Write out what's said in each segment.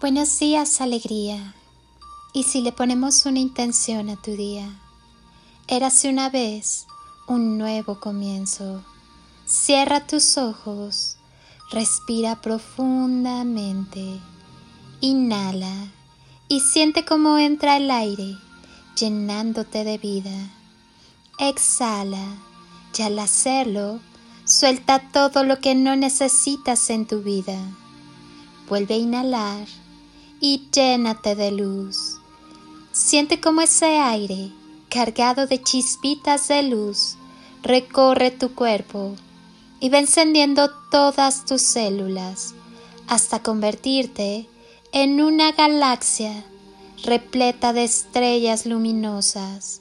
Buenos días, alegría. Y si le ponemos una intención a tu día, érase una vez un nuevo comienzo. Cierra tus ojos, respira profundamente, inhala y siente cómo entra el aire llenándote de vida. Exhala y al hacerlo, suelta todo lo que no necesitas en tu vida. Vuelve a inhalar y llénate de luz. Siente como ese aire, cargado de chispitas de luz, recorre tu cuerpo y va encendiendo todas tus células hasta convertirte en una galaxia repleta de estrellas luminosas.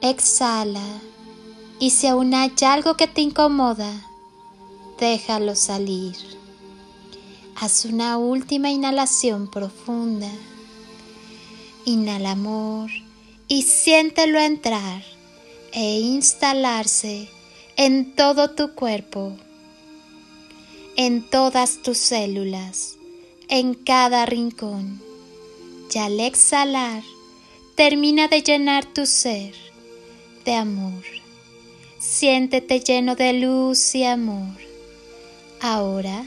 Exhala y si aún hay algo que te incomoda, déjalo salir. Haz una última inhalación profunda. Inhala amor y siéntelo entrar e instalarse en todo tu cuerpo, en todas tus células, en cada rincón. Y al exhalar, termina de llenar tu ser de amor. Siéntete lleno de luz y amor. Ahora,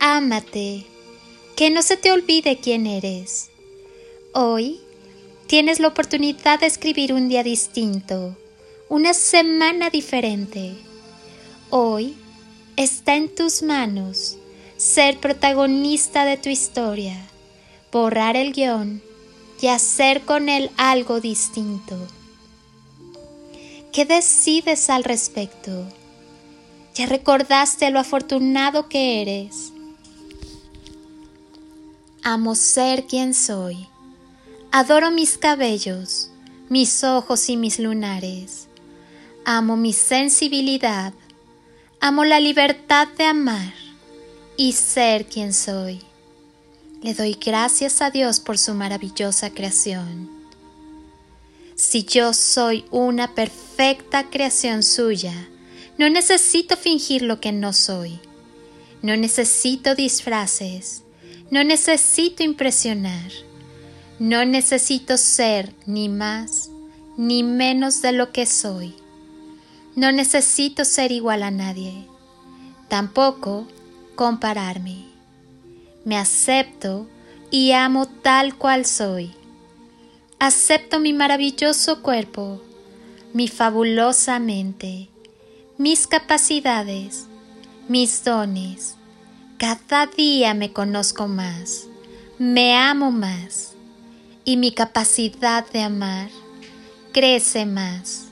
ámate, que no se te olvide quién eres. Hoy tienes la oportunidad de escribir un día distinto, una semana diferente. Hoy está en tus manos ser protagonista de tu historia, borrar el guion y hacer con él algo distinto. ¿Qué decides al respecto? ¿Ya recordaste lo afortunado que eres? Amo ser quien soy. Adoro mis cabellos, mis ojos y mis lunares. Amo mi sensibilidad. Amo la libertad de amar y ser quien soy. Le doy gracias a Dios por su maravillosa creación. Si yo soy una perfecta creación suya, no necesito fingir lo que no soy. No necesito disfraces no necesito impresionar. No necesito ser ni más ni menos de lo que soy. No necesito ser igual a nadie. Tampoco compararme. Me acepto y amo tal cual soy. Acepto mi maravilloso cuerpo, mi fabulosa mente, mis capacidades, mis dones, cada día me conozco más, me amo más y mi capacidad de amar crece más.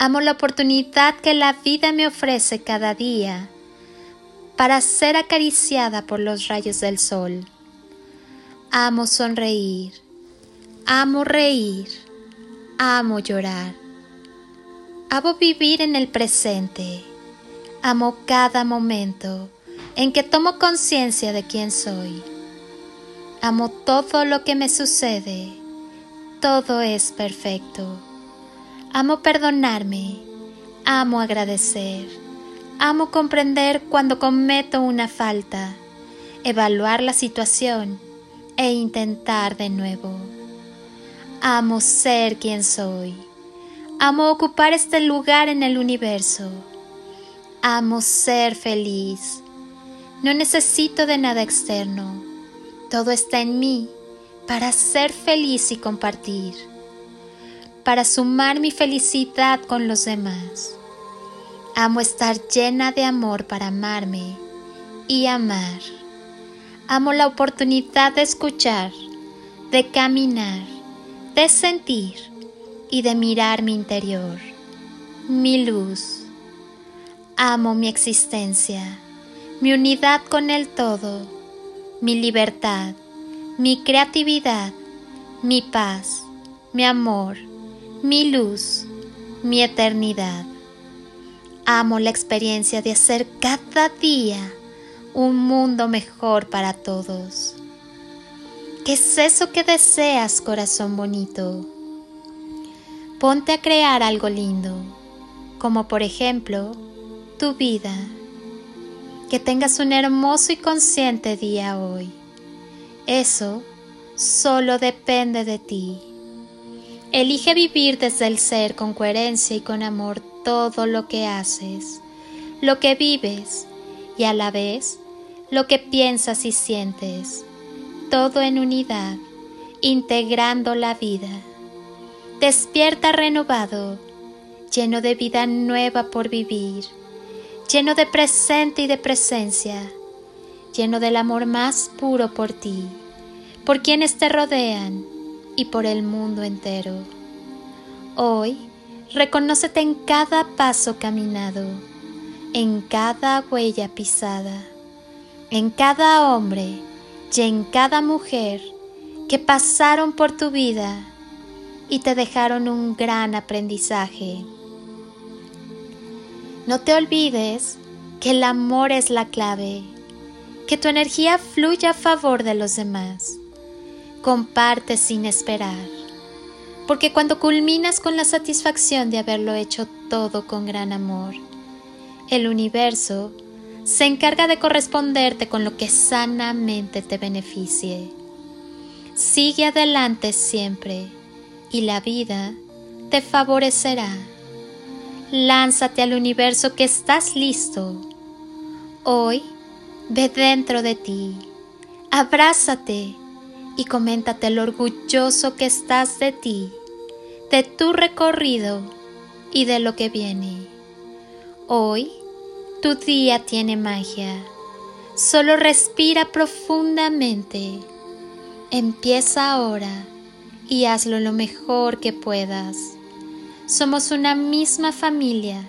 Amo la oportunidad que la vida me ofrece cada día para ser acariciada por los rayos del sol. Amo sonreír, amo reír, amo llorar. Amo vivir en el presente, amo cada momento en que tomo conciencia de quién soy. Amo todo lo que me sucede, todo es perfecto. Amo perdonarme, amo agradecer, amo comprender cuando cometo una falta, evaluar la situación e intentar de nuevo. Amo ser quien soy. Amo ocupar este lugar en el universo. Amo ser feliz. No necesito de nada externo. Todo está en mí para ser feliz y compartir, para sumar mi felicidad con los demás. Amo estar llena de amor para amarme y amar. Amo la oportunidad de escuchar, de caminar, de sentir y de mirar mi interior, mi luz. Amo mi existencia mi unidad con el todo, mi libertad, mi creatividad, mi paz, mi amor, mi luz, mi eternidad. Amo la experiencia de hacer cada día un mundo mejor para todos. ¿Qué es eso que deseas, corazón bonito? Ponte a crear algo lindo, como por ejemplo tu vida. Que tengas un hermoso y consciente día hoy. Eso solo depende de ti. Elige vivir desde el ser con coherencia y con amor todo lo que haces, lo que vives y a la vez lo que piensas y sientes, todo en unidad, integrando la vida despierta renovado, lleno de vida nueva por vivir, lleno de presente y de presencia, lleno del amor más puro por ti, por quienes te rodean y por el mundo entero. Hoy, reconócete en cada paso caminado, en cada huella pisada, en cada hombre y en cada mujer que pasaron por tu vida y te dejaron un gran aprendizaje. No te olvides que el amor es la clave, que tu energía fluya a favor de los demás. Comparte sin esperar, porque cuando culminas con la satisfacción de haberlo hecho todo con gran amor, el universo se encarga de corresponderte con lo que sanamente te beneficie. Sigue adelante siempre y la vida te favorecerá. Lánzate al universo que estás listo. Hoy ve dentro de ti, abrázate y coméntate lo orgulloso que estás de ti, de tu recorrido y de lo que viene. Hoy tu día tiene magia. Solo respira profundamente. Empieza ahora y hazlo lo mejor que puedas. Somos una misma familia,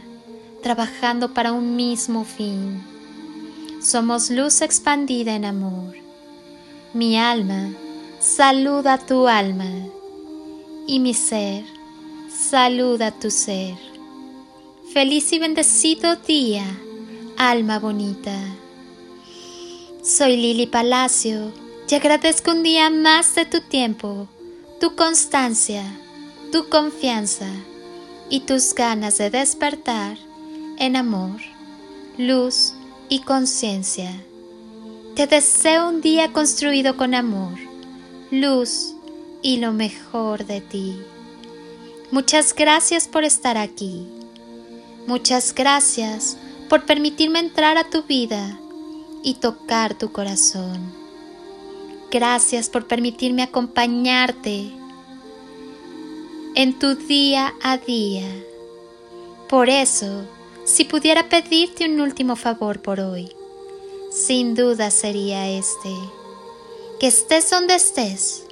trabajando para un mismo fin. Somos luz expandida en amor. Mi alma saluda a tu alma y mi ser saluda a tu ser. Feliz y bendecido día, alma bonita. Soy Lili Palacio y agradezco un día más de tu tiempo tu constancia, tu confianza y tus ganas de despertar en amor, luz y conciencia. Te deseo un día construido con amor, luz y lo mejor de ti. Muchas gracias por estar aquí. Muchas gracias por permitirme entrar a tu vida y tocar tu corazón. Gracias por permitirme acompañarte en tu día a día. Por eso, si pudiera pedirte un último favor por hoy, sin duda sería este. Que estés donde estés,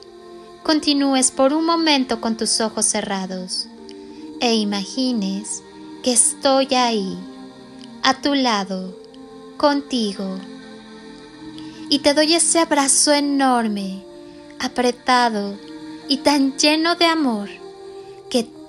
continúes por un momento con tus ojos cerrados e imagines que estoy ahí, a tu lado, contigo y te doy ese abrazo enorme, apretado y tan lleno de amor